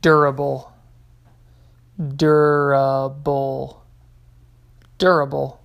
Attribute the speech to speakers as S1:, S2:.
S1: durable, durable, durable.